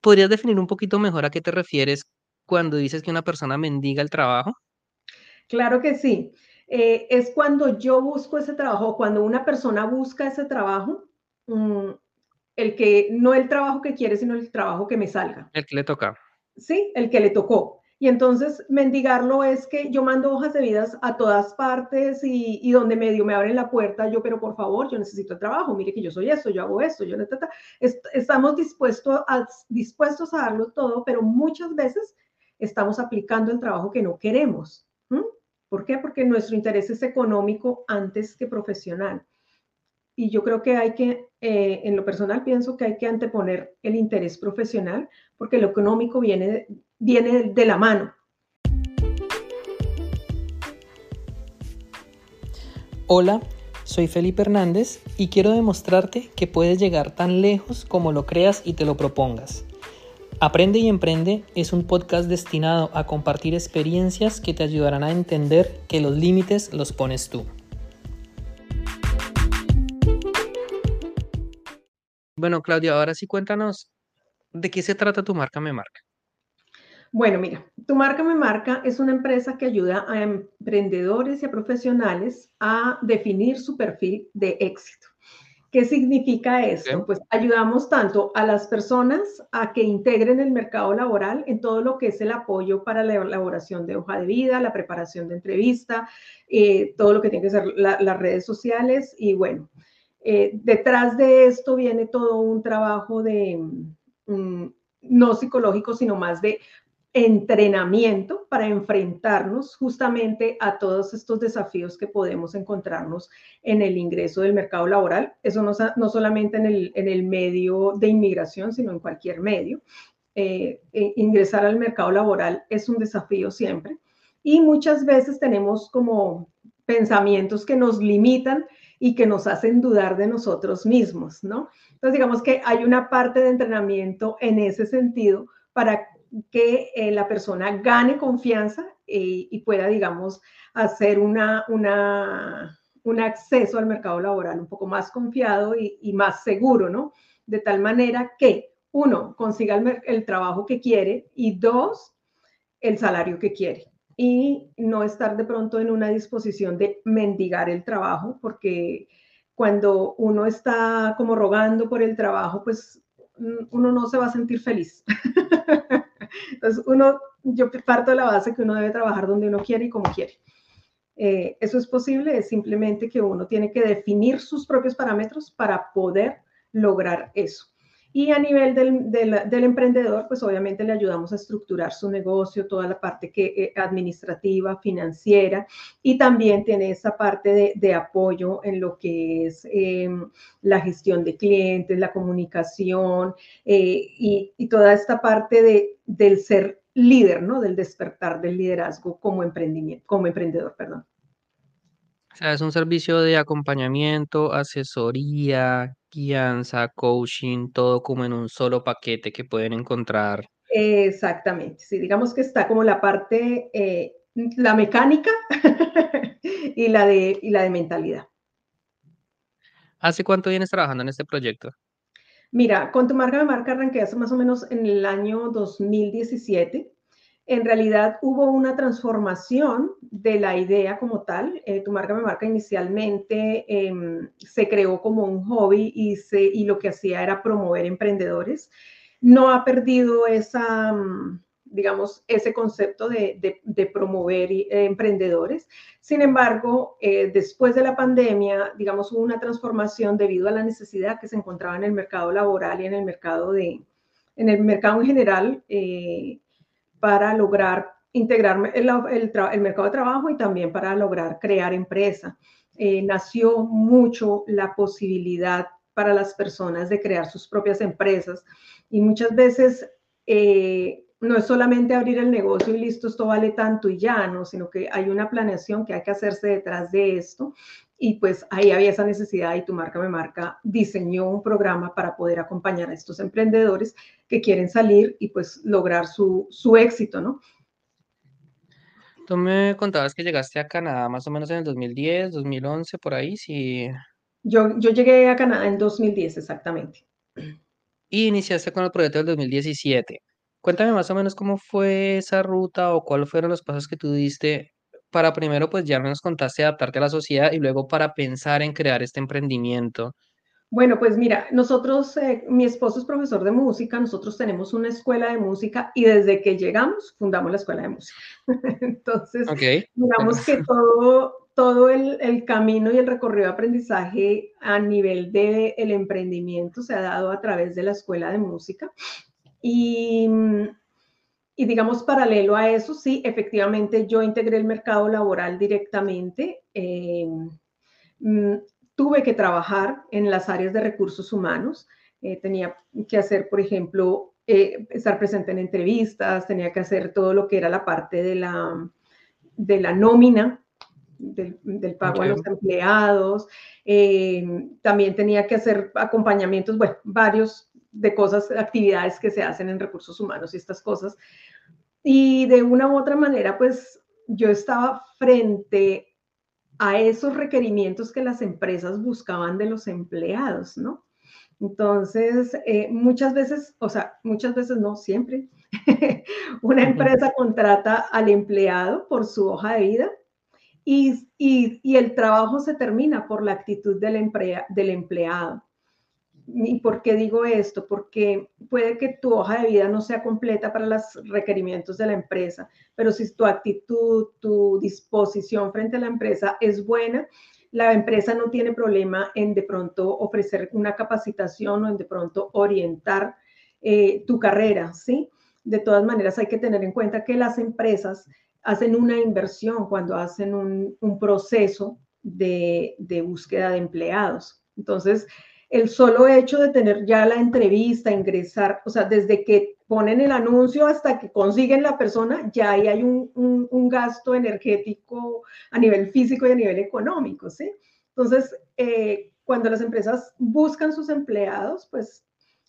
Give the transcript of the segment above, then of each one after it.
¿podrías definir un poquito mejor a qué te refieres cuando dices que una persona mendiga el trabajo? Claro que sí. Eh, es cuando yo busco ese trabajo, cuando una persona busca ese trabajo, mm, el que, no el trabajo que quiere, sino el trabajo que me salga. El que le toca. Sí, el que le tocó. Y entonces mendigarlo es que yo mando hojas de vidas a todas partes y, donde medio me abren la puerta, yo, pero por favor, yo necesito trabajo, mire que yo soy esto, yo hago esto, yo necesito, estamos dispuestos a, dispuestos a darlo todo, pero muchas veces estamos aplicando el trabajo que no queremos. ¿Por qué? Porque nuestro interés es económico antes que profesional. Y yo creo que hay que, eh, en lo personal, pienso que hay que anteponer el interés profesional, porque lo económico viene, viene de la mano. Hola, soy Felipe Hernández y quiero demostrarte que puedes llegar tan lejos como lo creas y te lo propongas. Aprende y Emprende es un podcast destinado a compartir experiencias que te ayudarán a entender que los límites los pones tú. Bueno, Claudia, ahora sí cuéntanos de qué se trata tu marca Me Marca. Bueno, mira, tu marca Me Marca es una empresa que ayuda a emprendedores y a profesionales a definir su perfil de éxito. ¿Qué significa esto? Pues ayudamos tanto a las personas a que integren el mercado laboral en todo lo que es el apoyo para la elaboración de hoja de vida, la preparación de entrevista, eh, todo lo que tiene que ser las redes sociales y bueno, eh, detrás de esto viene todo un trabajo de, mm, no psicológico, sino más de entrenamiento para enfrentarnos justamente a todos estos desafíos que podemos encontrarnos en el ingreso del mercado laboral. Eso no, no solamente en el, en el, medio de inmigración, sino en cualquier medio. Eh, eh, ingresar al mercado laboral es un desafío siempre. Y muchas veces tenemos como pensamientos que nos limitan y que nos hacen dudar de nosotros mismos, ¿no? Entonces, digamos que hay una parte de entrenamiento en ese sentido para que eh, la persona gane confianza eh, y pueda, digamos, hacer una, un acceso al mercado laboral un poco más confiado y, más seguro, ¿no? De tal manera que, uno, consiga el, el trabajo que quiere y dos, el salario que quiere y no estar de pronto en una disposición de mendigar el trabajo, porque cuando uno está como rogando por el trabajo, pues mm, uno no se va a sentir feliz. Entonces, uno, yo parto de la base que uno debe trabajar donde uno quiere y como quiere. Eh, eso es posible, es simplemente que uno tiene que definir sus propios parámetros para poder lograr eso. Y a nivel del, emprendedor, pues obviamente le ayudamos a estructurar su negocio, toda la parte que, eh, administrativa, financiera, y también tiene esa parte de, apoyo en lo que es em, la gestión de clientes, la comunicación eh, y, toda esta parte de, del ser líder, ¿no? Del despertar del liderazgo como emprendimiento, como emprendedor, perdón. O sea, es un servicio de acompañamiento, asesoría, guianza, coaching, todo como en un solo paquete que pueden encontrar. Exactamente, sí, digamos que está como la parte, eh, la mecánica y, la de, y la de mentalidad. ¿Hace cuánto vienes trabajando en este proyecto? Mira, con tu marca de marca arranqué más o menos en el año 2017 en realidad hubo una transformación de la idea como tal. Eh, tu marca me marca inicialmente em, se creó como un hobby y lo que hacía era promover emprendedores. No ha perdido esa, mm, digamos, ese concepto de, promover eh, emprendedores. Sin embargo, eh, después de la pandemia, digamos, hubo una transformación debido a la necesidad que se encontraba en el mercado laboral y en el mercado de, en el mercado en general para lograr integrar el, el, mercado de trabajo y también para lograr crear empresa. Eh, nació mucho la posibilidad para las personas de crear sus propias empresas y muchas veces eh, no es solamente abrir el negocio y listo, esto vale tanto y ya, ¿no? Sino que hay una planeación que hay que hacerse detrás de esto y pues ahí había esa necesidad y tu marca me marca diseñó un programa para poder acompañar a estos emprendedores que quieren salir y pues lograr su, su éxito, ¿no? Tú me contabas que llegaste a Canadá más o menos en el 2010, 2011, por ahí, sí. Yo, yo llegué a Canadá en 2010, exactamente. y iniciaste con el proyecto del 2017. Cuéntame más o menos cómo fue esa ruta o cuáles fueron los pasos que tú diste para primero, pues ya nos contaste adaptarte a la sociedad y luego para pensar en crear este emprendimiento. Bueno, pues mira, nosotros, eh, mi esposo es profesor de música, nosotros tenemos una escuela de música y desde que llegamos fundamos la escuela de música. Entonces, digamos que todo, todo el, el, camino y el recorrido de aprendizaje a nivel del el emprendimiento se ha dado a través de la escuela de música. Y, y digamos, paralelo a eso, sí, efectivamente yo integré el mercado laboral directamente. Eh, tuve que trabajar en las áreas de recursos humanos. Eh, tenía que hacer, por ejemplo, eh, estar presente en entrevistas, tenía que hacer todo lo que era la parte de la, de la nómina, del, pago a los empleados. Eh, también tenía que hacer acompañamientos, bueno, varios de cosas, actividades que se hacen en recursos humanos y estas cosas. Y de una u otra manera, pues yo estaba frente a esos requerimientos que las empresas buscaban de los empleados, ¿no? Entonces, eh, muchas veces, o sea, muchas veces no, siempre, una empresa contrata al empleado por su hoja de vida y, y, el trabajo se termina por la actitud del, del empleado. ¿Y por qué digo esto? Porque puede que tu hoja de vida no sea completa para los requerimientos de la empresa, pero si tu actitud, tu disposición frente a la empresa es buena, la empresa no tiene problema en de pronto ofrecer una capacitación o en de pronto orientar eh, tu carrera, ¿sí? De todas maneras, hay que tener en cuenta que las empresas hacen una inversión cuando hacen un, proceso de, de búsqueda de empleados. Entonces, el solo hecho de tener ya la entrevista, ingresar, o sea, desde que ponen el anuncio hasta que consiguen la persona, ya ahí hay un, gasto energético a nivel físico y a nivel económico, ¿sí? Entonces, eh, cuando las empresas buscan sus empleados, pues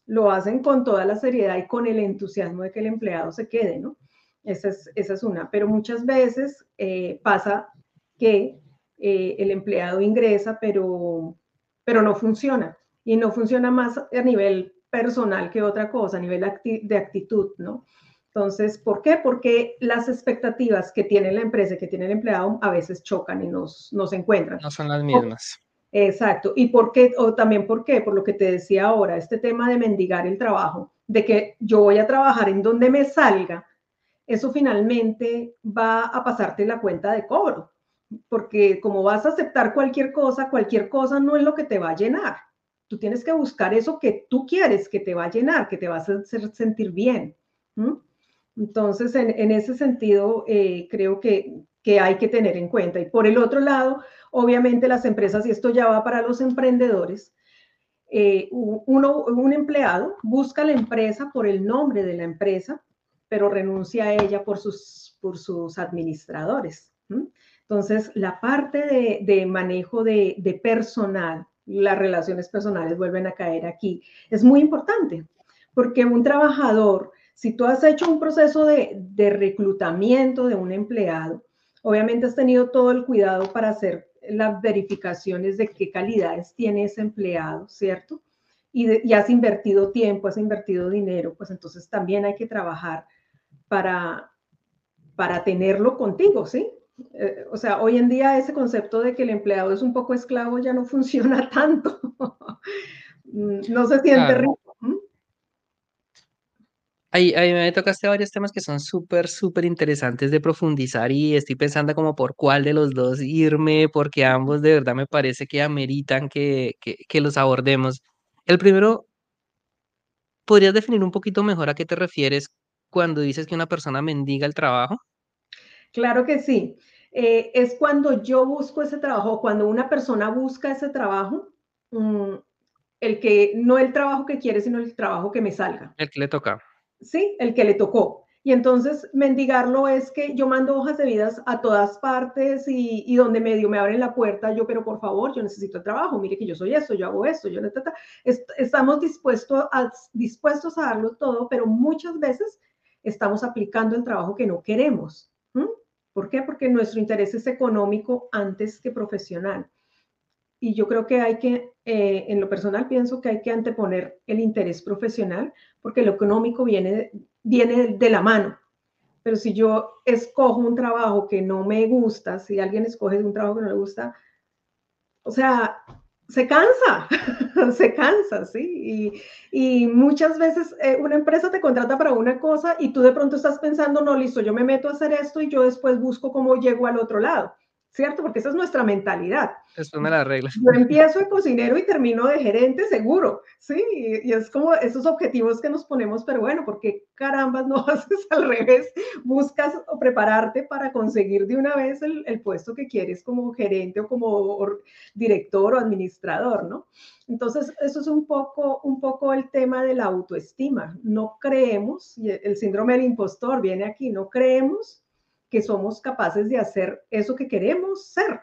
lo hacen con toda la seriedad y con el entusiasmo de que el empleado se quede, ¿no? Esa es, esa es una. Pero muchas veces eh, pasa que eh, el empleado ingresa, pero, pero no funciona y no funciona más a nivel personal que otra cosa, a nivel de actitud, ¿no? Entonces, ¿por qué? Porque las expectativas que tiene la empresa, que tiene el empleado, a veces chocan y nos, nos encuentran. No son las mismas. exacto. ¿Y por qué? O también por qué, por lo que te decía ahora, este tema de mendigar el trabajo, de que yo voy a trabajar en donde me salga, eso finalmente va a pasarte la cuenta de cobro. Porque como vas a aceptar cualquier cosa, cualquier cosa no es lo que te va a llenar. Tú tienes que buscar eso que tú quieres, que te va a llenar, que te va a hacer sentir bien. Entonces, en, ese sentido, eh, creo que, hay que tener en cuenta. Y por el otro lado, obviamente las empresas, y esto ya va para los emprendedores, eh, uno, un empleado busca la empresa por el nombre de la empresa, pero renuncia a ella por sus, por sus administradores. Entonces, la parte de, manejo de, de, personal las relaciones personales vuelven a caer aquí. Es muy importante porque un trabajador, si tú has hecho un proceso de, reclutamiento de un empleado, obviamente has tenido todo el cuidado para hacer las verificaciones de qué calidades tiene ese empleado, ¿cierto? Y, y, has invertido tiempo, has invertido dinero, pues entonces también hay que trabajar para, para tenerlo contigo, ¿sí? Eh, o sea, hoy en día ese concepto de que el empleado es un poco esclavo ya no funciona tanto. Mm, no se siente rico. Ahí, ahí, me tocaste varios temas que son súper, súper interesantes de profundizar y estoy pensando como por cuál de los dos irme, porque ambos de verdad me parece que ameritan que, que, que los abordemos. El primero, ¿podrías definir un poquito mejor a qué te refieres cuando dices que una persona mendiga el trabajo? Claro que sí. Eh, es cuando yo busco ese trabajo, cuando una persona busca ese trabajo, mm, el que, no el trabajo que quiere, sino el trabajo que me salga. El que le toca. Sí, el que le tocó. Y entonces mendigarlo es que yo mando hojas de vidas a todas partes y, donde medio me abren la puerta, yo, pero por favor, yo necesito el trabajo, mire que yo soy esto, yo hago esto, yo necesito, estamos dispuestos a, dispuestos a darlo todo, pero muchas veces estamos aplicando el trabajo que no queremos. ¿Por qué? Porque nuestro interés es económico antes que profesional. y yo creo que hay que, eh, en lo personal pienso que hay que anteponer el interés profesional porque lo económico viene, viene de la mano. Pero si yo escojo un trabajo que no me gusta, si alguien escoge un trabajo que no le gusta, o sea, se cansa, se cansa, ¿sí? Y, muchas veces eh, una empresa te contrata para una cosa y tú de pronto estás pensando, no, listo, yo me meto a hacer esto y yo después busco cómo llego al otro lado. ¿Cierto? Porque esa es nuestra mentalidad. Es una de las reglas. Yo empiezo de cocinero y termino de gerente seguro, ¿sí? Y, es como esos objetivos que nos ponemos, pero bueno, porque carambas no haces al revés? Buscas o prepararte para conseguir de una vez el, el puesto que quieres como gerente o como director o administrador, ¿no? Entonces, eso es un poco, un poco el tema de la autoestima. No creemos, y el síndrome del impostor viene aquí, no creemos que somos capaces de hacer eso que queremos ser.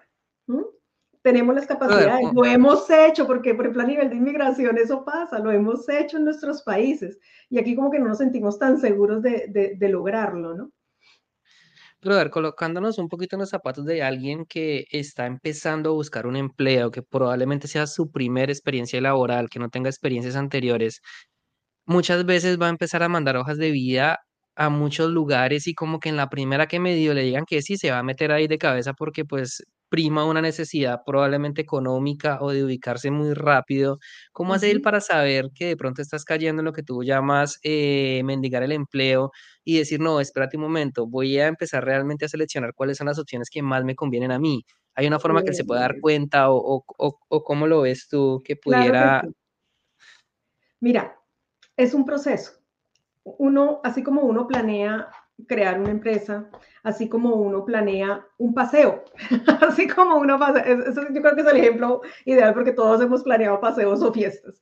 Tenemos las capacidades, lo hemos hecho, porque por ejemplo a nivel de inmigración eso pasa, lo hemos hecho en nuestros países y aquí como que no nos sentimos tan seguros de, de, lograrlo, ¿no? Pero a ver, colocándonos un poquito en los zapatos de alguien que está empezando a buscar un empleo, que probablemente sea su primera experiencia laboral, que no tenga experiencias anteriores, muchas veces va a empezar a mandar hojas de vida a muchos lugares y como que en la primera que me dio le digan que sí, se va a meter ahí de cabeza porque pues prima una necesidad probablemente económica o de ubicarse muy rápido. ¿Cómo hace él para saber que de pronto estás cayendo en lo que tú llamas eh, mendigar el empleo y decir, no, espérate un momento, voy a empezar realmente a seleccionar cuáles son las opciones que más me convienen a mí? ¿Hay una forma que él se pueda dar cuenta o, o, cómo lo ves tú que pudiera... Mira, es un proceso uno, así como uno planea crear una empresa, así como uno planea un paseo, así como uno pasea, eso yo creo que es el ejemplo ideal porque todos hemos planeado paseos o fiestas.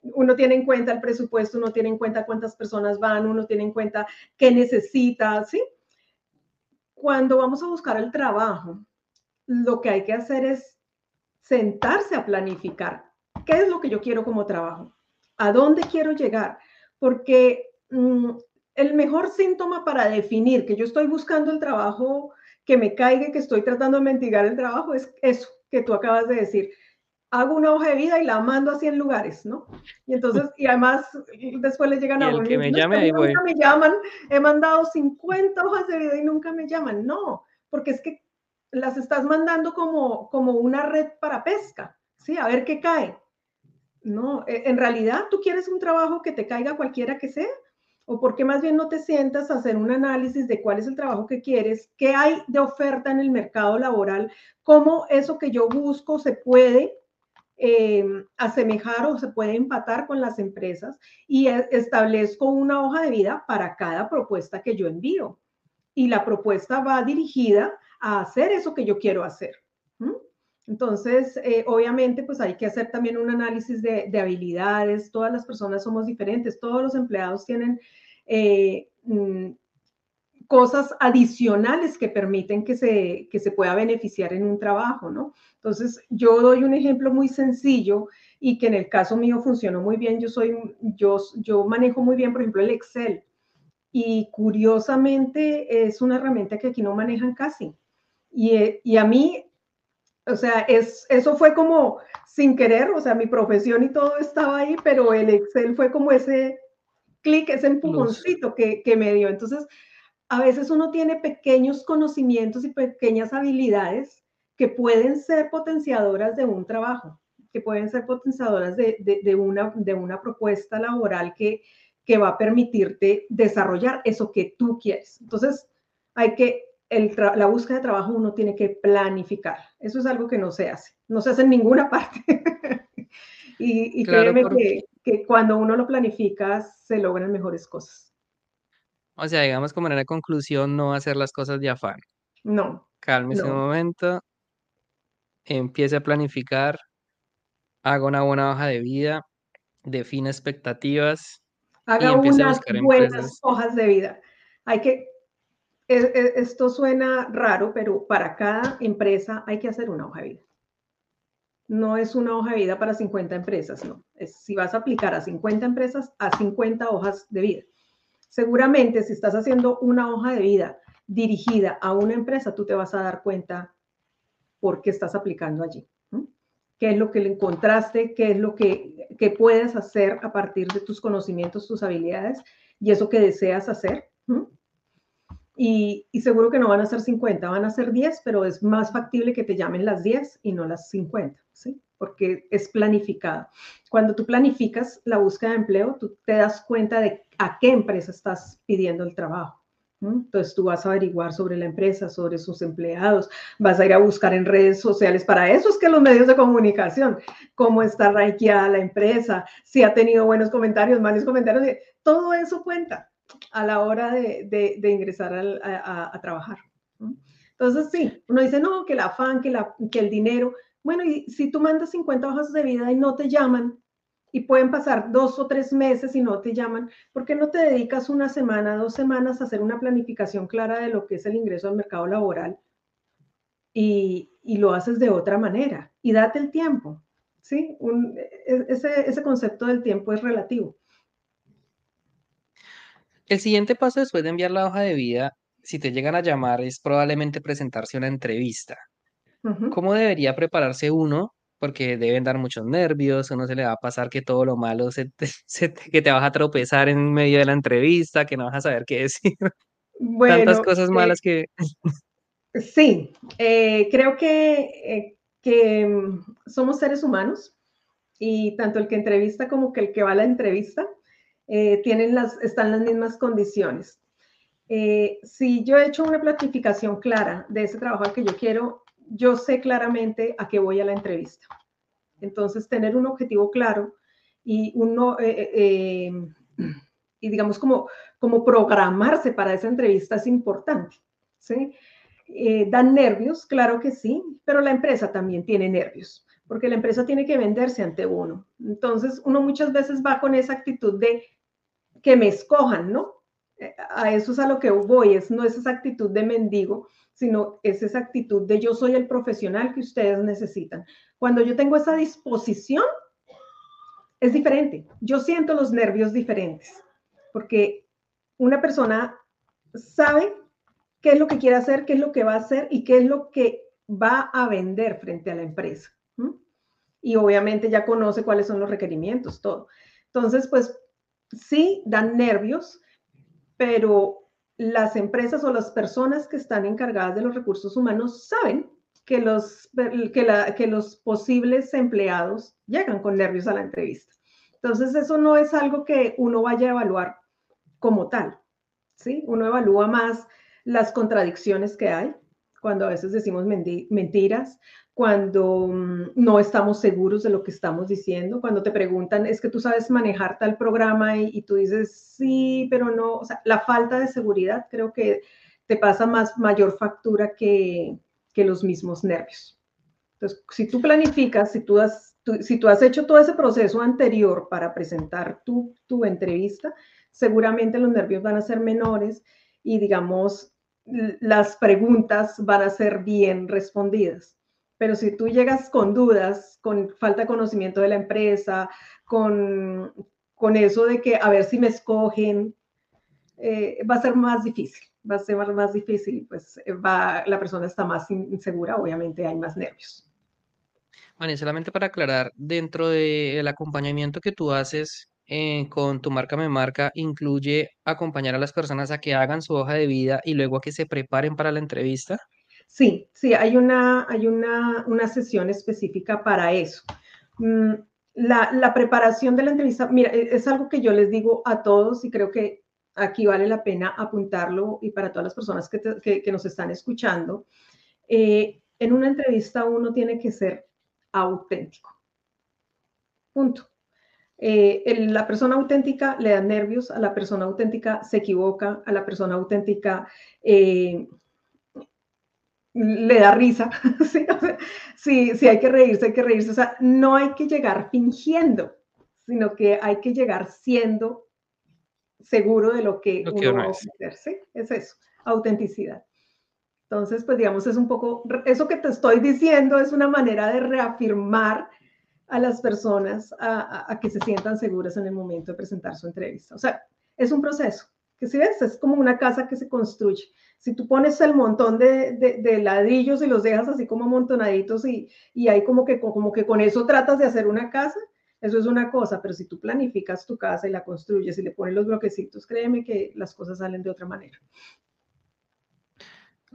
Uno tiene en cuenta el presupuesto, uno tiene en cuenta cuántas personas van, uno tiene en cuenta qué necesita, ¿sí? Cuando vamos a buscar el trabajo, lo que hay que hacer es sentarse a planificar qué es lo que yo quiero como trabajo, a dónde quiero llegar, porque Mm, el mejor síntoma para definir que yo estoy buscando el trabajo que me caiga, que estoy tratando de mentigar el trabajo, es eso que tú acabas de decir. Hago una hoja de vida y la mando a 100 lugares, ¿no? Y entonces, y además, después le llegan a uno. que me llame, ahí voy. me llaman, he mandado 50 hojas de vida y nunca me llaman. No, porque es que las estás mandando como, como una red para pesca, ¿sí? A ver qué cae. No, e, en realidad tú quieres un trabajo que te caiga cualquiera que sea o por qué más bien no te sientas a hacer un análisis de cuál es el trabajo que quieres, qué hay de oferta en el mercado laboral, cómo eso que yo busco se puede eh, asemejar o se puede empatar con las empresas y e, establezco una hoja de vida para cada propuesta que yo envío. Y la propuesta va dirigida a hacer eso que yo quiero hacer. Entonces, eh, obviamente, pues hay que hacer también un análisis de, habilidades. Todas las personas somos diferentes, todos los empleados tienen eh, mm, cosas adicionales que permiten que se, que se pueda beneficiar en un trabajo, ¿no? Entonces, yo doy un ejemplo muy sencillo y que en el caso mío funcionó muy bien. Yo soy, yo, yo manejo muy bien, por ejemplo, el Excel. Y curiosamente es una herramienta que aquí no manejan casi. Y, y a mí o sea, es, eso fue como sin querer, o sea, mi profesión y todo estaba ahí, pero el Excel fue como ese clic, ese empujoncito que, que me dio. Entonces, a veces uno tiene pequeños conocimientos y pequeñas habilidades que pueden ser potenciadoras de un trabajo, que pueden ser potenciadoras de, de, una, de una propuesta laboral que, que va a permitirte desarrollar eso que tú quieres. Entonces, hay que la búsqueda de trabajo uno tiene que planificar. Eso es algo que no se hace, no se hace en ninguna parte. y, créeme que, cuando uno lo planifica se logran mejores cosas. O sea, digamos como en la conclusión, no hacer las cosas de afán. No. Cálmese un momento, empiece a planificar, haga una buena hoja de vida, define expectativas. Haga unas buenas hojas de vida. Hay que esto suena raro, pero para cada empresa hay que hacer una hoja de vida. No es una hoja de vida para 50 empresas, no. Si vas a aplicar a 50 empresas, a 50 hojas de vida. Seguramente si estás haciendo una hoja de vida dirigida a una empresa, tú te vas a dar cuenta por qué estás aplicando allí. qué es lo que le encontraste, qué es lo que, que puedes hacer a partir de tus conocimientos, tus habilidades y eso que deseas hacer. Y, seguro que no van a ser 50, van a ser 10, pero es más factible que te llamen las 10 y no las 50, ¿sí? Porque es planificado. Cuando tú planificas la búsqueda de empleo, tú te das cuenta de a qué empresa estás pidiendo el trabajo. Entonces tú vas a averiguar sobre la empresa, sobre sus empleados, vas a ir a buscar en redes sociales. Para eso es que los medios de comunicación, cómo está rankeada la empresa, si ha tenido buenos comentarios, malos comentarios, todo eso cuenta a la hora de, ingresar a, trabajar. Entonces sí, uno dice, no, que el afán, que, la, que el dinero. Bueno, y si tú mandas 50 hojas de vida y no te llaman, y pueden pasar dos o tres meses y no te llaman, ¿por qué no te dedicas una semana, dos semanas a hacer una planificación clara de lo que es el ingreso al mercado laboral y, lo haces de otra manera? Y date el tiempo, ¿sí? E, ese, ese concepto del tiempo es relativo. El siguiente paso después de enviar la hoja de vida, si te llegan a llamar, es probablemente presentarse una entrevista. ¿Cómo debería prepararse uno porque deben dar muchos nervios, o no se le va a pasar que todo lo malo se que te vas a tropezar en medio de la entrevista, que no vas a saber qué decir. Tantas cosas malas que... Sí, eh, creo que, eh, que mm, somos seres humanos y tanto el que entrevista como que el que va a la entrevista eh, tienen las, están las mismas condiciones. si yo he hecho una planificación clara de ese trabajo al que yo quiero, yo sé claramente a qué voy a la entrevista. Entonces, tener un objetivo claro y uno, eh, eh, eh, y digamos como, como programarse para esa entrevista es importante. ¿sí? dan nervios, claro que sí, pero la empresa también tiene nervios, porque la empresa tiene que venderse ante uno. Entonces, uno muchas veces va con esa actitud de que me escojan, ¿no? A eso es a lo que voy, es, no es esa actitud de mendigo, sino es esa actitud de yo soy el profesional que ustedes necesitan. Cuando yo tengo esa disposición, es diferente. Yo siento los nervios diferentes, porque una persona sabe qué es lo que quiere hacer, qué es lo que va a hacer y qué es lo que va a vender frente a la empresa. Y obviamente ya conoce cuáles son los requerimientos, todo. Entonces, pues sí, dan nervios, pero las empresas o las personas que están encargadas de los recursos humanos saben que los, que, los posibles empleados llegan con nervios a la entrevista. Entonces, eso no es algo que uno vaya a evaluar como tal, ¿sí? Uno evalúa más las contradicciones que hay, cuando a veces decimos mentiras, cuando mm, no estamos seguros de lo que estamos diciendo, cuando te preguntan, es que tú sabes manejar tal programa y, tú dices, sí, pero no, o sea, la falta de seguridad creo que te pasa más mayor factura que, que los mismos nervios. Entonces, si tú planificas, si tú has, si tú has hecho todo ese proceso anterior para presentar tu, tu entrevista, seguramente los nervios van a ser menores y digamos, las preguntas van a ser bien respondidas. Pero si tú llegas con dudas, con falta de conocimiento de la empresa, con, con eso de que a ver si me escogen, eh, va a ser más difícil, va a ser más difícil, pues eh, va, la persona está más insegura, obviamente hay más nervios. Y solamente para aclarar, dentro del acompañamiento que tú haces eh, con tu marca me marca, incluye acompañar a las personas a que hagan su hoja de vida y luego a que se preparen para la entrevista. Sí, sí, hay una, hay una, sesión específica para eso. Mm, la, preparación de la entrevista, mira, e, es algo que yo les digo a todos y creo que aquí vale la pena apuntarlo y para todas las personas que, nos están escuchando. Eh, en una entrevista uno tiene que ser auténtico. Punto. Eh, la persona auténtica le da nervios, a la persona auténtica se equivoca, a la persona auténtica eh, le da risa. sí, sí, hay que reírse, hay que reírse. O sea, no hay que llegar fingiendo, sino que hay que llegar siendo seguro de lo que, uno, va a ofrecer. Es eso, autenticidad. Entonces, pues digamos, es un poco, eso que te estoy diciendo es una manera de reafirmar a las personas a, que se sientan seguras en el momento de presentar su entrevista. O sea, es un proceso, que si ves, es como una casa que se construye. Si tú pones el montón de, ladrillos y los dejas así como amontonaditos y, y hay como que, como que con eso tratas de hacer una casa, eso es una cosa, pero si tú planificas tu casa y la construyes y le pones los bloquecitos, créeme que las cosas salen de otra manera.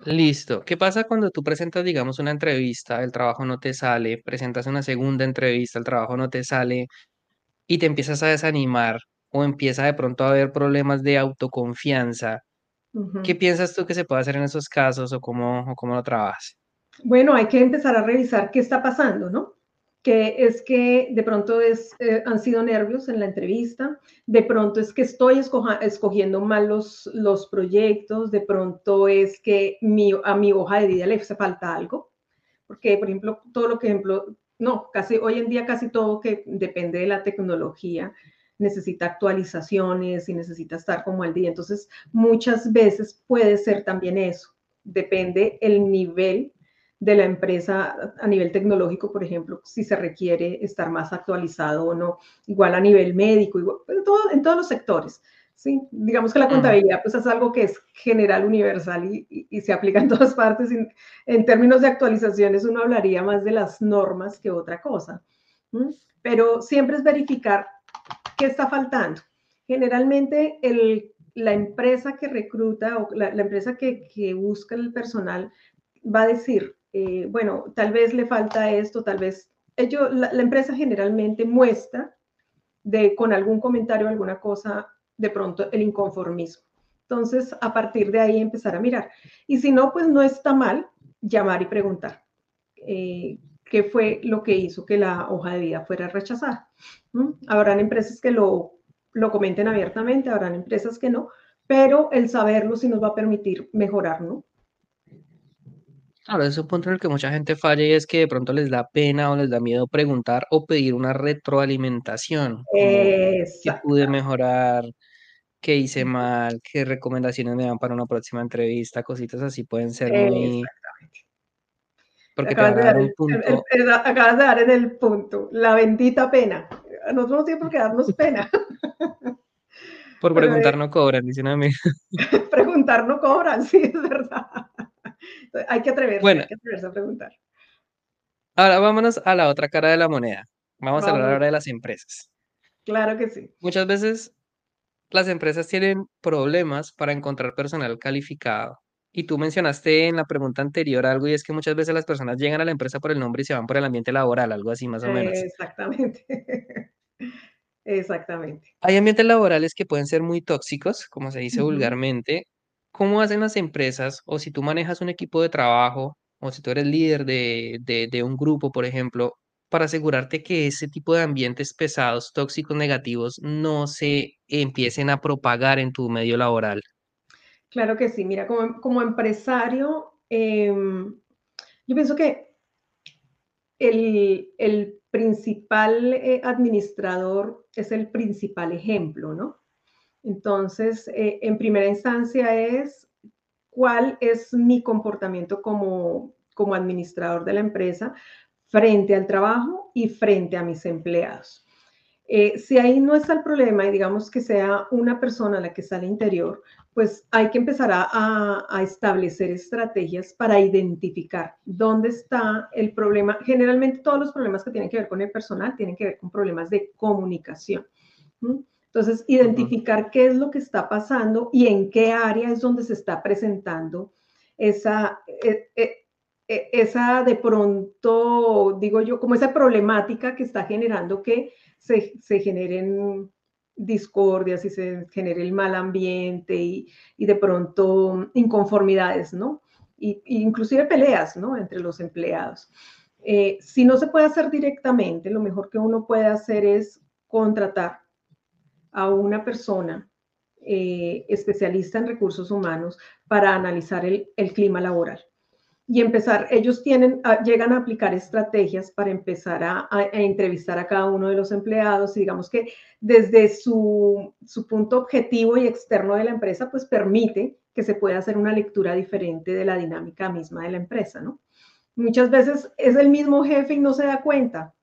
Listo. ¿Qué pasa cuando tú presentas, digamos, una entrevista, el trabajo no te sale, presentas una segunda entrevista, el trabajo no te sale y te empiezas a desanimar o empieza de pronto a haber problemas de autoconfianza? ¿Qué piensas tú que se puede hacer en esos casos o cómo, o cómo lo trabajas? Bueno, hay que empezar a revisar qué está pasando, ¿no? Que es que de pronto es, eh, han sido nervios en la entrevista, de pronto es que estoy escogiendo mal los, los proyectos, de pronto es que mi, a mi hoja de vida le falta algo, porque por ejemplo, todo lo que ejemplo, no, casi hoy en día casi todo que depende de la tecnología necesita actualizaciones y necesita estar como al día. Entonces, muchas veces puede ser también eso, depende el nivel de la empresa a nivel tecnológico, por ejemplo, si se requiere estar más actualizado o no, igual a nivel médico, igual, en, todo, en todos los sectores. ¿sí? Digamos que la contabilidad pues, es algo que es general, universal y, se aplica en todas partes. en términos de actualizaciones, uno hablaría más de las normas que otra cosa. Pero siempre es verificar qué está faltando. Generalmente, el, la empresa que recruta o la, la empresa que, que busca el personal va a decir, eh, bueno, tal vez le falta esto, tal vez ellos, la, empresa generalmente muestra de con algún comentario, alguna cosa, de pronto el inconformismo. Entonces, a partir de ahí empezar a mirar. Y si no, pues no está mal llamar y preguntar eh, qué fue lo que hizo que la hoja de vida fuera rechazada. ¿Mm? Habrán empresas que lo, lo comenten abiertamente, habrán empresas que no, pero el saberlo sí nos va a permitir mejorar, ¿no? Claro, es un punto en el que mucha gente falla y es que de pronto les da pena o les da miedo preguntar o pedir una retroalimentación, qué pude mejorar, qué hice mal, qué recomendaciones me dan para una próxima entrevista, cositas así pueden ser muy... Exactamente. Porque acabas, de dar un punto... acabas de dar en el punto, la bendita pena. Nosotros no tenemos por qué darnos pena. Por preguntar no cobran, dicen a mí. preguntar no cobran, sí, es verdad. hay que atreverse, hay que atreverse a preguntar. Ahora vámonos a la otra cara de la moneda. Vamos, a hablar ahora de las empresas. Claro que sí. Muchas veces las empresas tienen problemas para encontrar personal calificado. Y tú mencionaste en la pregunta anterior algo y es que muchas veces las personas llegan a la empresa por el nombre y se van por el ambiente laboral, algo así más o menos. Exactamente. Exactamente. Hay ambientes laborales que pueden ser muy tóxicos, como se dice vulgarmente, ¿Cómo hacen las empresas o si tú manejas un equipo de trabajo o si tú eres líder de, un grupo, por ejemplo, para asegurarte que ese tipo de ambientes pesados, tóxicos, negativos, no se empiecen a propagar en tu medio laboral? Claro que sí. Mira, como, empresario, em, yo pienso que el, principal eh, administrador es el principal ejemplo, ¿no? Entonces, eh, en primera instancia es cuál es mi comportamiento como, como administrador de la empresa frente al trabajo y frente a mis empleados. Eh, si ahí no está el problema y digamos que sea una persona la que sale interior, pues hay que empezar a, a, establecer estrategias para identificar dónde está el problema. Generalmente todos los problemas que tienen que ver con el personal tienen que ver con problemas de comunicación. Entonces, identificar qué es lo que está pasando y en qué área es donde se está presentando esa, e, e, e, esa de pronto, digo yo, como esa problemática que está generando que se, generen discordias y se genere el mal ambiente y, de pronto inconformidades, ¿no? Y, inclusive peleas, ¿no? Entre los empleados. Eh, si no se puede hacer directamente, lo mejor que uno puede hacer es contratar a una persona eh, especialista en recursos humanos para analizar el, clima laboral. Y empezar, ellos tienen, llegan a aplicar estrategias para empezar a, entrevistar a cada uno de los empleados y digamos que desde su, su punto objetivo y externo de la empresa, pues permite que se pueda hacer una lectura diferente de la dinámica misma de la empresa, ¿no? Muchas veces es el mismo jefe y no se da cuenta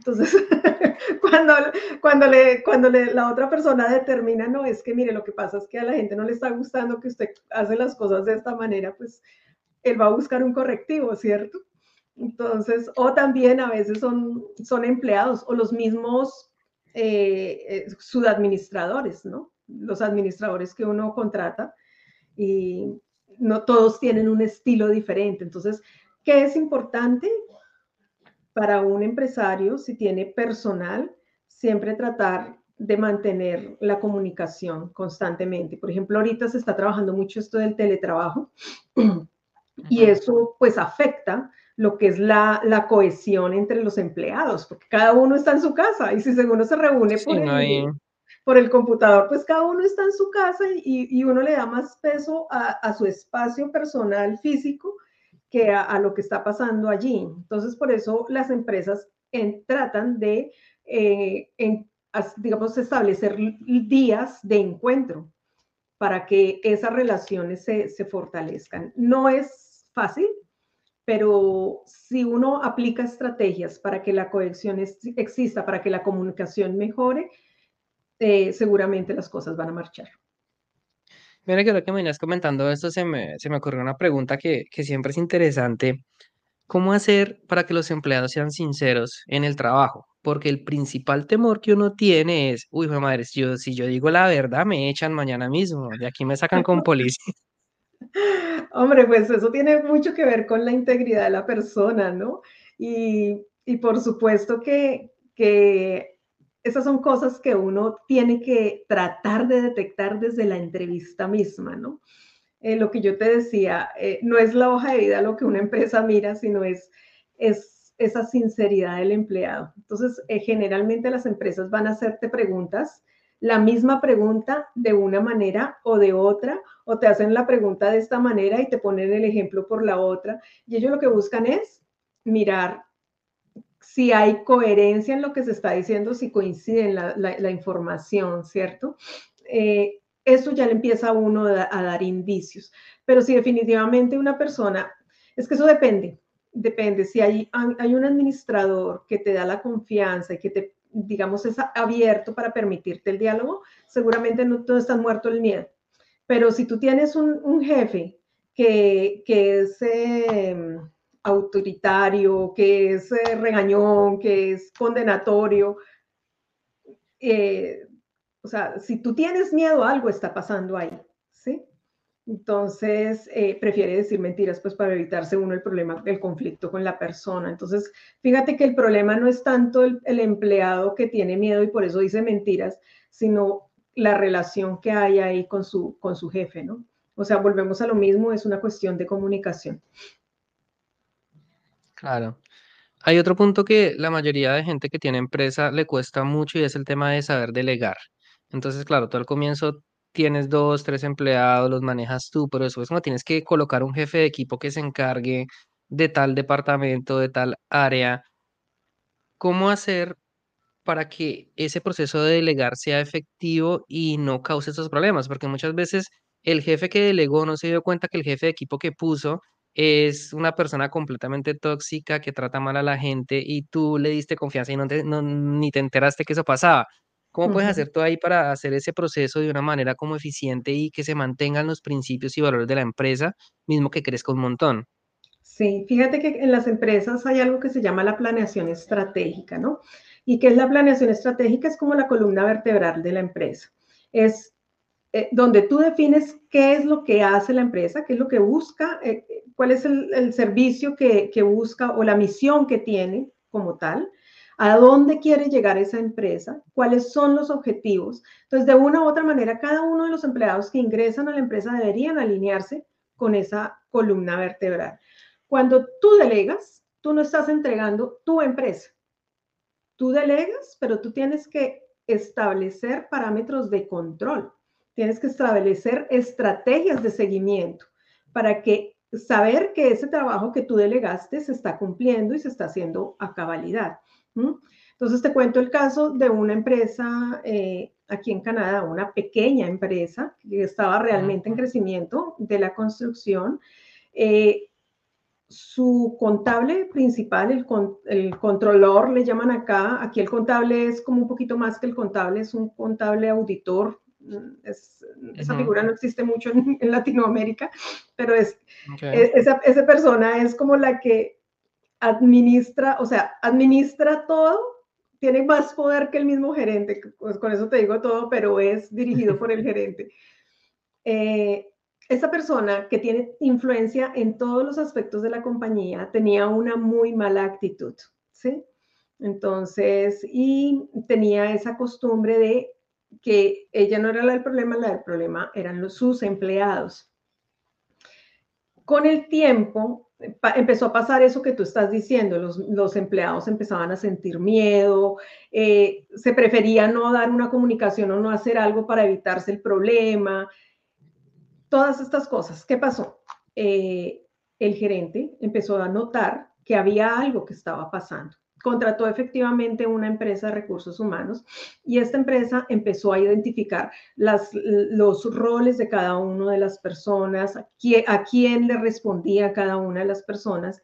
Entonces, cuando, cuando, le, cuando le, la otra persona determina, no, es que mire, lo que pasa es que a la gente no le está gustando que usted hace las cosas de esta manera, pues él va a buscar un correctivo, ¿cierto? Entonces, o también a veces son, son empleados o los mismos eh, eh subadministradores, ¿no? Los administradores que uno contrata y no todos tienen un estilo diferente. Entonces, ¿qué es importante? Para un empresario, si tiene personal, siempre tratar de mantener la comunicación constantemente. Por ejemplo, ahorita se está trabajando mucho esto del teletrabajo y eso pues afecta lo que es la, la, cohesión entre los empleados, porque cada uno está en su casa y si uno se reúne por, el, por, el, computador, pues cada uno está en su casa y, y uno le da más peso a, a su espacio personal físico que a, lo que está pasando allí. Entonces, por eso las empresas tratan de, eh, digamos, establecer días de encuentro para que esas relaciones se, se fortalezcan. No es fácil, pero si uno aplica estrategias para que la cohesión exista, para que la comunicación mejore, eh, seguramente las cosas van a marchar. Mira que lo que me venías comentando esto, se me, se me ocurrió una pregunta que, que siempre es interesante. ¿Cómo hacer para que los empleados sean sinceros en el trabajo? Porque el principal temor que uno tiene es, uy, madre, si yo, si yo digo la verdad, me echan mañana mismo, de aquí me sacan con policía. Hombre, pues eso tiene mucho que ver con la integridad de la persona, ¿no? Y, y por supuesto que, que esas son cosas que uno tiene que tratar de detectar desde la entrevista misma, ¿no? Eh, lo que yo te decía, eh, no es la hoja de vida lo que una empresa mira, sino es, es esa sinceridad del empleado. Entonces, eh, generalmente las empresas van a hacerte preguntas, la misma pregunta de una manera o de otra, o te hacen la pregunta de esta manera y te ponen el ejemplo por la otra. Y ellos lo que buscan es mirar si hay coherencia en lo que se está diciendo, si coincide la, la, información, ¿cierto? Eh, eso ya le empieza a uno a, dar indicios. Pero si definitivamente una persona, es que eso depende, depende. Si hay, hay un administrador que te da la confianza y que te, digamos, es abierto para permitirte el diálogo, seguramente no, todo está muerto el miedo. Pero si tú tienes un, un jefe que, que es... Eh, autoritario, que es eh, regañón, que es condenatorio. Eh, o sea, si tú tienes miedo, algo está pasando ahí, ¿sí? Entonces, eh, prefiere decir mentiras, pues para evitarse uno el problema, el conflicto con la persona. Entonces, fíjate que el problema no es tanto el, el empleado que tiene miedo y por eso dice mentiras, sino la relación que hay ahí con su, con su jefe, ¿no? O sea, volvemos a lo mismo, es una cuestión de comunicación. Claro. Hay otro punto que la mayoría de gente que tiene empresa le cuesta mucho y es el tema de saber delegar. Entonces, claro, tú al comienzo tienes dos, tres empleados, los manejas tú, pero después como tienes que colocar un jefe de equipo que se encargue de tal departamento, de tal área, ¿cómo hacer para que ese proceso de delegar sea efectivo y no cause esos problemas? Porque muchas veces el jefe que delegó no se dio cuenta que el jefe de equipo que puso es una persona completamente tóxica que trata mal a la gente y tú le diste confianza y no, ni te enteraste que eso pasaba. ¿Cómo puedes hacer tú ahí para hacer ese proceso de una manera como eficiente y que se mantengan los principios y valores de la empresa, mismo que crezca un montón? Sí, fíjate que en las empresas hay algo que se llama la planeación estratégica, ¿no? ¿Y qué es la planeación estratégica? Es como la columna vertebral de la empresa. Es eh, donde tú defines qué es lo que hace la empresa, qué es lo que busca, eh, cuál es el, servicio que, que, busca o la misión que tiene como tal, a dónde quiere llegar esa empresa, cuáles son los objetivos. Entonces, de una u otra manera, cada uno de los empleados que ingresan a la empresa deberían alinearse con esa columna vertebral. Cuando tú delegas, tú no estás entregando tu empresa. Tú delegas, pero tú tienes que establecer parámetros de control tienes que establecer estrategias de seguimiento para que saber que ese trabajo que tú delegaste se está cumpliendo y se está haciendo a cabalidad. Entonces te cuento el caso de una empresa eh, aquí en Canadá, una pequeña empresa que estaba realmente en crecimiento de la construcción. Eh, su contable principal, el, el, controlor, le llaman acá, aquí el contable es como un poquito más que el contable, es un contable auditor, mm, esa figura no existe mucho en, Latinoamérica, pero es, e, esa, esa, persona es como la que administra, o sea, administra todo, tiene más poder que el mismo gerente, pues con eso te digo todo, pero es dirigido por el gerente. Eh, esa persona que tiene influencia en todos los aspectos de la compañía tenía una muy mala actitud, ¿sí? Entonces, y tenía esa costumbre de que ella no era la del problema, la del problema eran los, sus empleados. Con el tiempo empezó a pasar eso que tú estás diciendo, los, empleados empezaban a sentir miedo, eh, se prefería no dar una comunicación o no hacer algo para evitarse el problema, todas estas cosas. ¿Qué pasó? Eh, el gerente empezó a notar que había algo que estaba pasando. Contrató efectivamente una empresa de recursos humanos y esta empresa empezó a identificar las, los roles de cada una de las personas, a quién, le respondía cada una de las personas.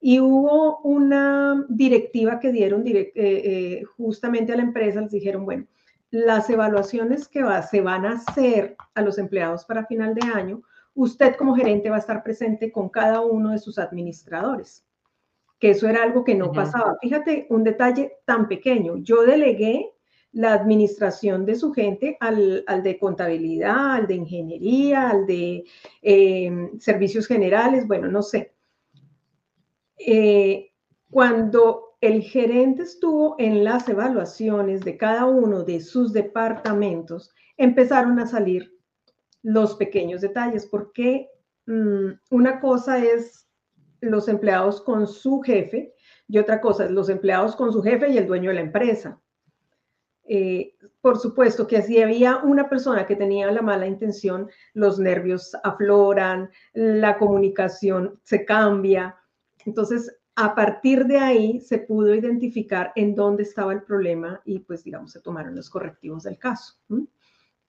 Y hubo una directiva que dieron eh, eh, justamente a la empresa, les dijeron, bueno, las evaluaciones que se van a hacer a los empleados para final de año, usted como gerente va a estar presente con cada uno de sus administradores, que eso era algo que no pasaba. Fíjate, un detalle tan pequeño, yo delegué la administración de su gente al, de contabilidad, al de ingeniería, al de em, servicios generales, bueno, no sé. Eh, cuando el gerente estuvo en las evaluaciones de cada uno de sus departamentos, empezaron a salir los pequeños detalles, porque mm, una cosa es los empleados con su jefe y otra cosa es los empleados con su jefe y el dueño de la empresa. Eh, por supuesto que si había una persona que tenía la mala intención, los nervios afloran, la comunicación se cambia. Entonces, a partir de ahí se pudo identificar en dónde estaba el problema y pues digamos se tomaron los correctivos del caso.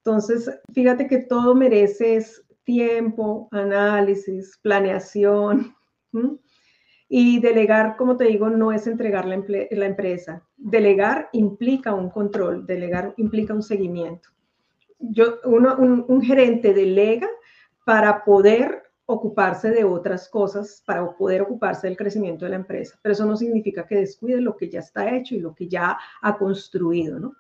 Entonces, fíjate que todo merece tiempo, análisis, planeación. Y delegar, como te digo, no es entregar la, empresa. Delegar implica un control, delegar implica un seguimiento. Yo, uno, un gerente delega para poder ocuparse de otras cosas para poder ocuparse del crecimiento de la empresa. Pero eso no significa que descuide lo que ya está hecho y lo que ya ha construido, ¿no?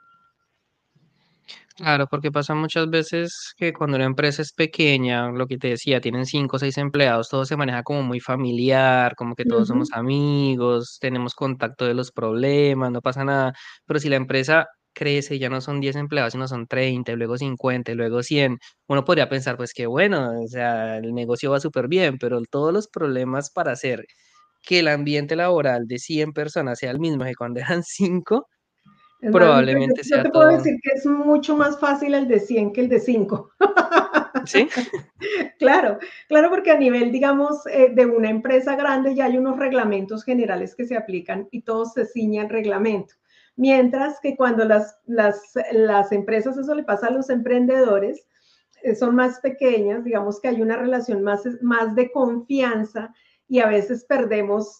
Claro, porque pasa muchas veces que cuando una empresa es pequeña, lo que te decía, tienen cinco o seis empleados, todo se maneja como muy familiar, como que todos somos amigos, tenemos contacto de los problemas, no pasa nada. Pero si la empresa crece, ya no son 10 empleados, sino son 30, y luego 50, y luego 100, uno podría pensar, pues que bueno, o sea, el negocio va súper bien, pero todos los problemas para hacer que el ambiente laboral de 100 personas sea el mismo que cuando eran 5, probablemente sea yo te puedo decir que es mucho más fácil el de 100 que el de 5. ¿Sí? claro, claro, porque a nivel, digamos, eh, de una empresa grande ya hay unos reglamentos generales que se aplican y todos se ciñan reglamento. Mientras que cuando las, las, empresas, eso le pasa a los emprendedores, eh, son más pequeñas, digamos que hay una relación más, más de confianza y a veces perdemos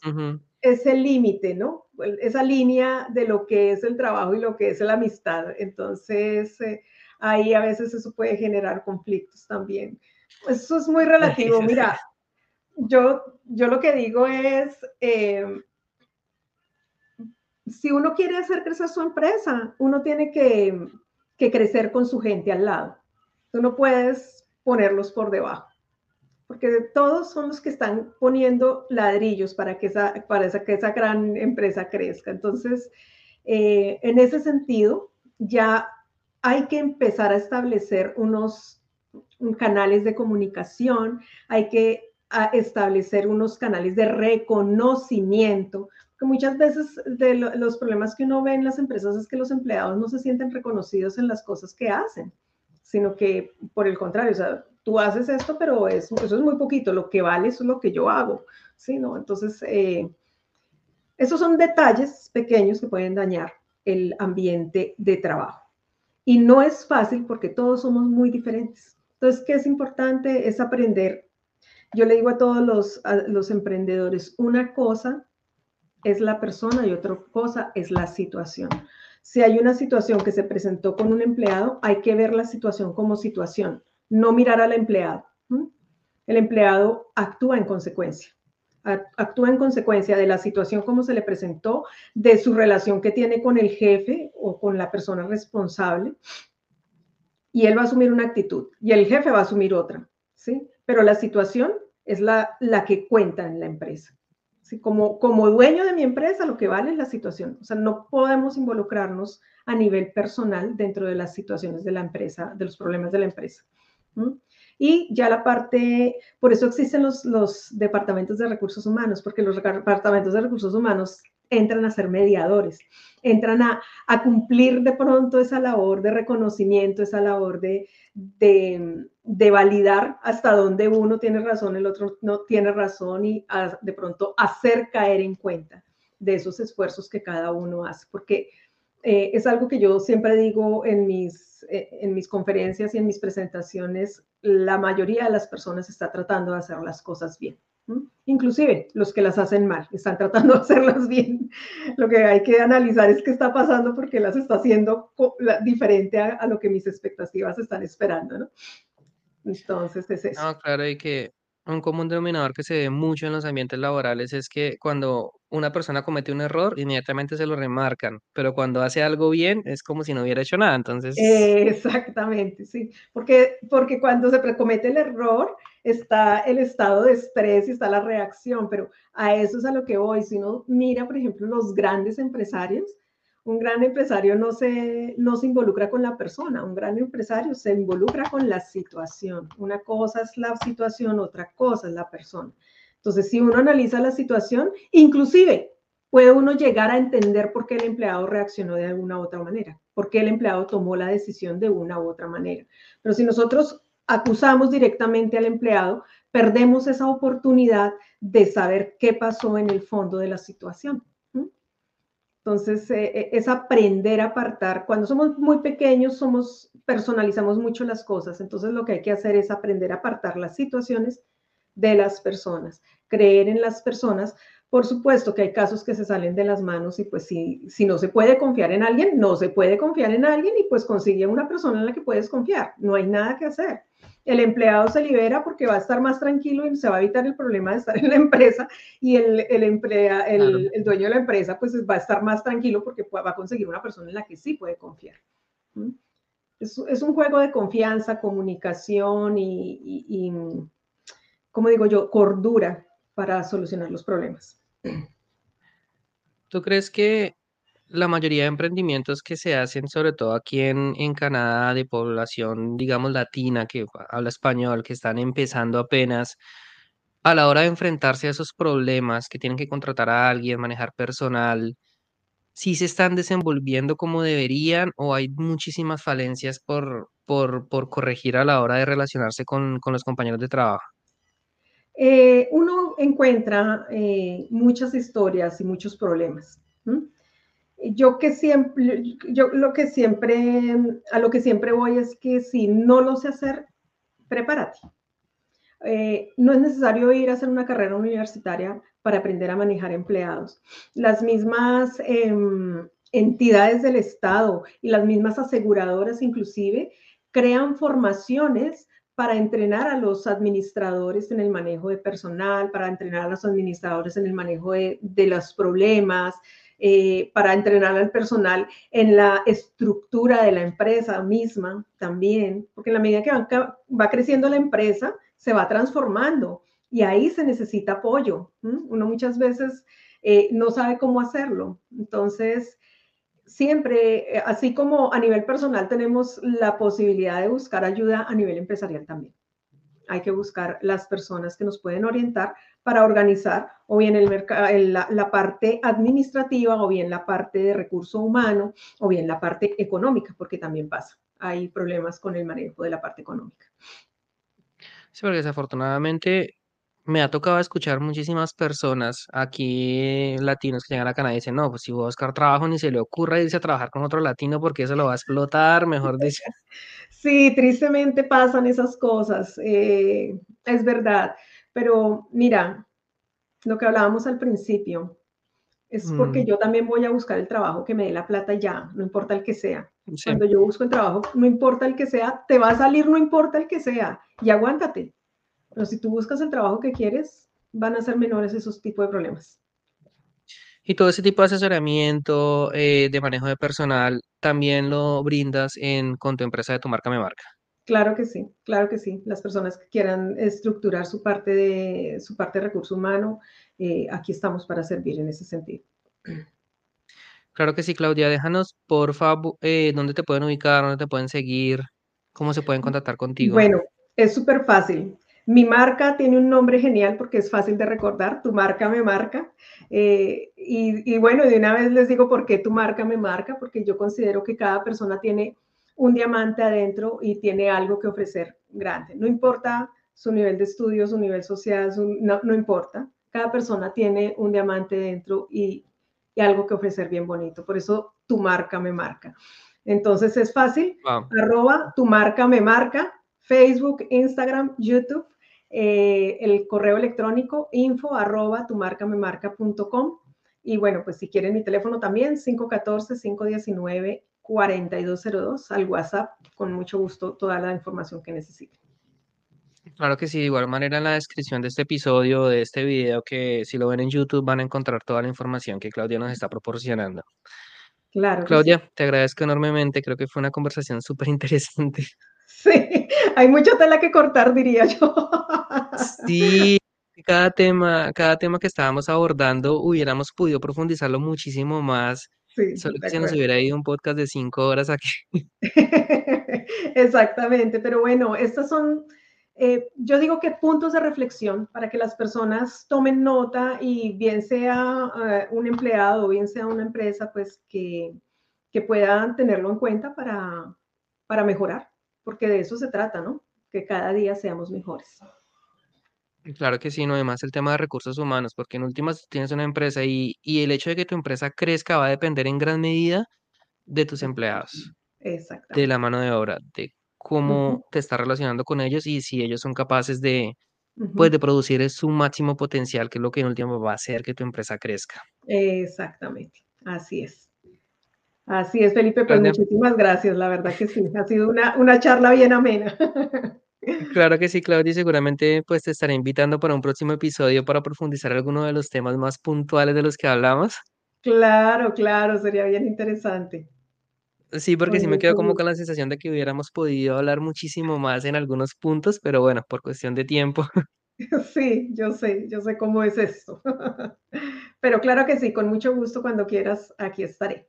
ese límite, ¿no? Esa línea de lo que es el trabajo y lo que es la amistad. Entonces, eh, ahí a veces eso puede generar conflictos también. Eso es muy relativo. Mira, yo, yo lo que digo es, eh, si uno quiere hacer crecer su empresa, uno tiene que, crecer con su gente al lado. Tú no puedes ponerlos por debajo, porque todos son los que están poniendo ladrillos para que esa, para que esa gran empresa crezca. Entonces, eh, en ese sentido, ya hay que empezar a establecer unos canales de comunicación, hay que establecer unos canales de reconocimiento, que muchas veces de los problemas que uno ve en las empresas es que los empleados no se sienten reconocidos en las cosas que hacen, sino que por el contrario, o sea, tú haces esto, pero eso, eso es muy poquito, lo que vale es lo que yo hago, ¿sí? ¿no? Entonces, eh, esos son detalles pequeños que pueden dañar el ambiente de trabajo. Y no es fácil porque todos somos muy diferentes. Entonces, ¿qué es importante? Es aprender Yo le digo a todos los, los emprendedores, una cosa es la persona y otra cosa es la situación. Si hay una situación que se presentó con un empleado, hay que ver la situación como situación, no mirar al empleado. El empleado actúa en consecuencia actúa en consecuencia de la situación como se le presentó, de su relación que tiene con el jefe o con la persona responsable, y él va a asumir una actitud y el jefe va a asumir otra, ¿sí? Pero la situación es la, la que cuenta en la empresa. ¿sí? Como, como dueño de mi empresa, lo que vale es la situación. O sea, no podemos involucrarnos a nivel personal dentro de las situaciones de la empresa, de los problemas de la empresa. Y ya la parte, por eso existen los, departamentos de recursos humanos, porque los departamentos de recursos humanos entran a ser mediadores, entran a, cumplir de pronto esa labor de reconocimiento, esa labor de, validar hasta dónde uno tiene razón, el otro no tiene razón y de pronto hacer caer en cuenta de esos esfuerzos que cada uno hace, porque eh, es algo que yo siempre digo en mis, eh, en mis conferencias y en mis presentaciones, la mayoría de las personas está tratando de hacer las cosas bien. Inclusive los que las hacen mal, están tratando de hacerlas bien. Lo que hay que analizar es qué está pasando porque las está haciendo diferente a, lo que mis expectativas están esperando. Entonces es eso. No, claro, hay que un común denominador que se ve mucho en los ambientes laborales es que cuando una persona comete un error, inmediatamente se lo remarcan, pero cuando hace algo bien es como si no hubiera hecho nada, entonces... exactamente, sí, porque, porque cuando se comete el error está el estado de estrés y está la reacción, pero a eso es a lo que voy. Si uno mira, por ejemplo, los grandes empresarios, un gran empresario no se, no se involucra con la persona, un gran empresario se involucra con la situación. Una cosa es la situación, otra cosa es la persona. Entonces, si uno analiza la situación, inclusive puede uno llegar a entender por qué el empleado reaccionó de alguna u otra manera, por qué el empleado tomó la decisión de una u otra manera. Pero si nosotros acusamos directamente al empleado, perdemos esa oportunidad de saber qué pasó en el fondo de la situación. Entonces, eh, eh, es aprender a apartar. Cuando somos muy pequeños, somos, personalizamos mucho las cosas. Entonces, lo que hay que hacer es aprender a apartar las situaciones de las personas, creer en las personas. Por supuesto que hay casos que se salen de las manos y pues si, si no se puede confiar en alguien, no se puede confiar en alguien y pues consigue una persona en la que puedes confiar. No hay nada que hacer el empleado se libera porque va a estar más tranquilo y se va a evitar el problema de estar en la empresa y el, el, emplea, el, el dueño de la empresa pues va a estar más tranquilo porque va a conseguir una persona en la que sí puede confiar. Es, es un juego de confianza, comunicación y, y, y, como digo yo, cordura para solucionar los problemas. ¿Tú crees que la mayoría de emprendimientos que se hacen, sobre todo aquí en, Canadá, de población, digamos, latina, que habla español, que están empezando apenas, a la hora de enfrentarse a esos problemas, que tienen que contratar a alguien, manejar personal, ¿sí se están desenvolviendo como deberían o hay muchísimas falencias por, por, por corregir a la hora de relacionarse con, con los compañeros de trabajo? Eh, uno encuentra eh, muchas historias y muchos problemas yo que siempre, yo lo que siempre, a lo que siempre voy es que si no lo sé hacer, prepárate. Eh, no es necesario ir a hacer una carrera universitaria para aprender a manejar empleados. Las mismas em, entidades del Estado y las mismas aseguradoras inclusive crean formaciones para entrenar a los administradores en el manejo de personal, para entrenar a los administradores en el manejo de, de los problemas, eh, para entrenar al personal en la estructura de la empresa misma también, porque en la medida que va, creciendo la empresa, se va transformando y ahí se necesita apoyo. Uno muchas veces eh, no sabe cómo hacerlo. Entonces, siempre, eh, así como a nivel personal tenemos la posibilidad de buscar ayuda a nivel empresarial también. Hay que buscar las personas que nos pueden orientar para organizar o bien el la, la, parte administrativa o bien la parte de recurso humano o bien la parte económica, porque también pasa. Hay problemas con el manejo de la parte económica. Sí, porque desafortunadamente me ha tocado escuchar muchísimas personas aquí latinos que llegan a Canadá y dicen, no, pues si voy a buscar trabajo ni se le ocurra irse a trabajar con otro latino porque eso lo va a explotar, mejor dicho. Sí, tristemente pasan esas cosas, eh, es verdad pero mira, lo que hablábamos al principio, es porque mm. yo también voy a buscar el trabajo que me dé la plata ya, no importa el que sea. Cuando yo busco el trabajo, no importa el que sea, te va a salir, no importa el que sea, y aguántate. Pero si tú buscas el trabajo que quieres, van a ser menores esos tipos de problemas. Y todo ese tipo de asesoramiento, eh, de manejo de personal, también lo brindas en, con tu empresa de tu marca me marca. Claro que sí, claro que sí. Las personas que quieran estructurar su parte de su parte de recurso humano, eh, aquí estamos para servir en ese sentido. Claro que sí, Claudia. Déjanos, por favor, eh, dónde te pueden ubicar, dónde te pueden seguir, cómo se pueden contactar contigo. Bueno, es súper fácil. Mi marca tiene un nombre genial porque es fácil de recordar. Tu marca me marca. Eh, y, y, bueno, de una vez les digo por qué tu marca me marca, porque yo considero que cada persona tiene un diamante adentro y tiene algo que ofrecer grande. No importa su nivel de estudios, su nivel social, no, no importa cada persona tiene un diamante dentro y, algo que ofrecer bien bonito. Por eso tu marca me marca. Entonces es fácil. Arroba tu marca me marca. Facebook, Instagram, YouTube. Eh, el correo electrónico info arroba tu marca me marca.com. Y bueno, pues si quieren mi teléfono también, 514-519-4202 al WhatsApp. Con mucho gusto toda la información que necesiten. Claro que sí, de igual manera en la descripción de este episodio, de este video, que si lo ven en YouTube van a encontrar toda la información que Claudia nos está proporcionando. Claro. Claudia, te agradezco enormemente, creo que fue una conversación súper interesante. Sí, hay mucha tela que cortar, diría yo. Sí, cada tema, cada tema que estábamos abordando hubiéramos podido profundizarlo muchísimo más. Sí, Solo que se nos hubiera ido un podcast de cinco horas aquí. Exactamente, pero bueno, estas son eh, yo digo que puntos de reflexión para que las personas tomen nota y bien sea eh, un empleado o bien sea una empresa, pues que, que puedan tenerlo en cuenta para, para mejorar, porque de eso se trata, ¿no? Que cada día seamos mejores. Claro que sí, no, además el tema de recursos humanos, porque en últimas tienes una empresa y, y el hecho de que tu empresa crezca va a depender en gran medida de tus empleados, de la mano de obra, de cómo te estás relacionando con ellos y si ellos son capaces de, pues, de producir su máximo potencial, que es lo que en último va a hacer que tu empresa crezca. Exactamente, así es. Así es, Felipe, pues muchísimas gracias, la verdad que sí, ha sido una, una charla bien amena. Claro que sí, Claudia, seguramente pues te estaré invitando para un próximo episodio para profundizar alguno de los temas más puntuales de los que hablamos. Claro, claro, sería bien interesante. Sí, porque sí me quedo como con la sensación de que hubiéramos podido hablar muchísimo más en algunos puntos, pero bueno, por cuestión de tiempo. Sí, yo sé, yo sé cómo es esto. Pero claro que sí, con mucho gusto cuando quieras, aquí estaré.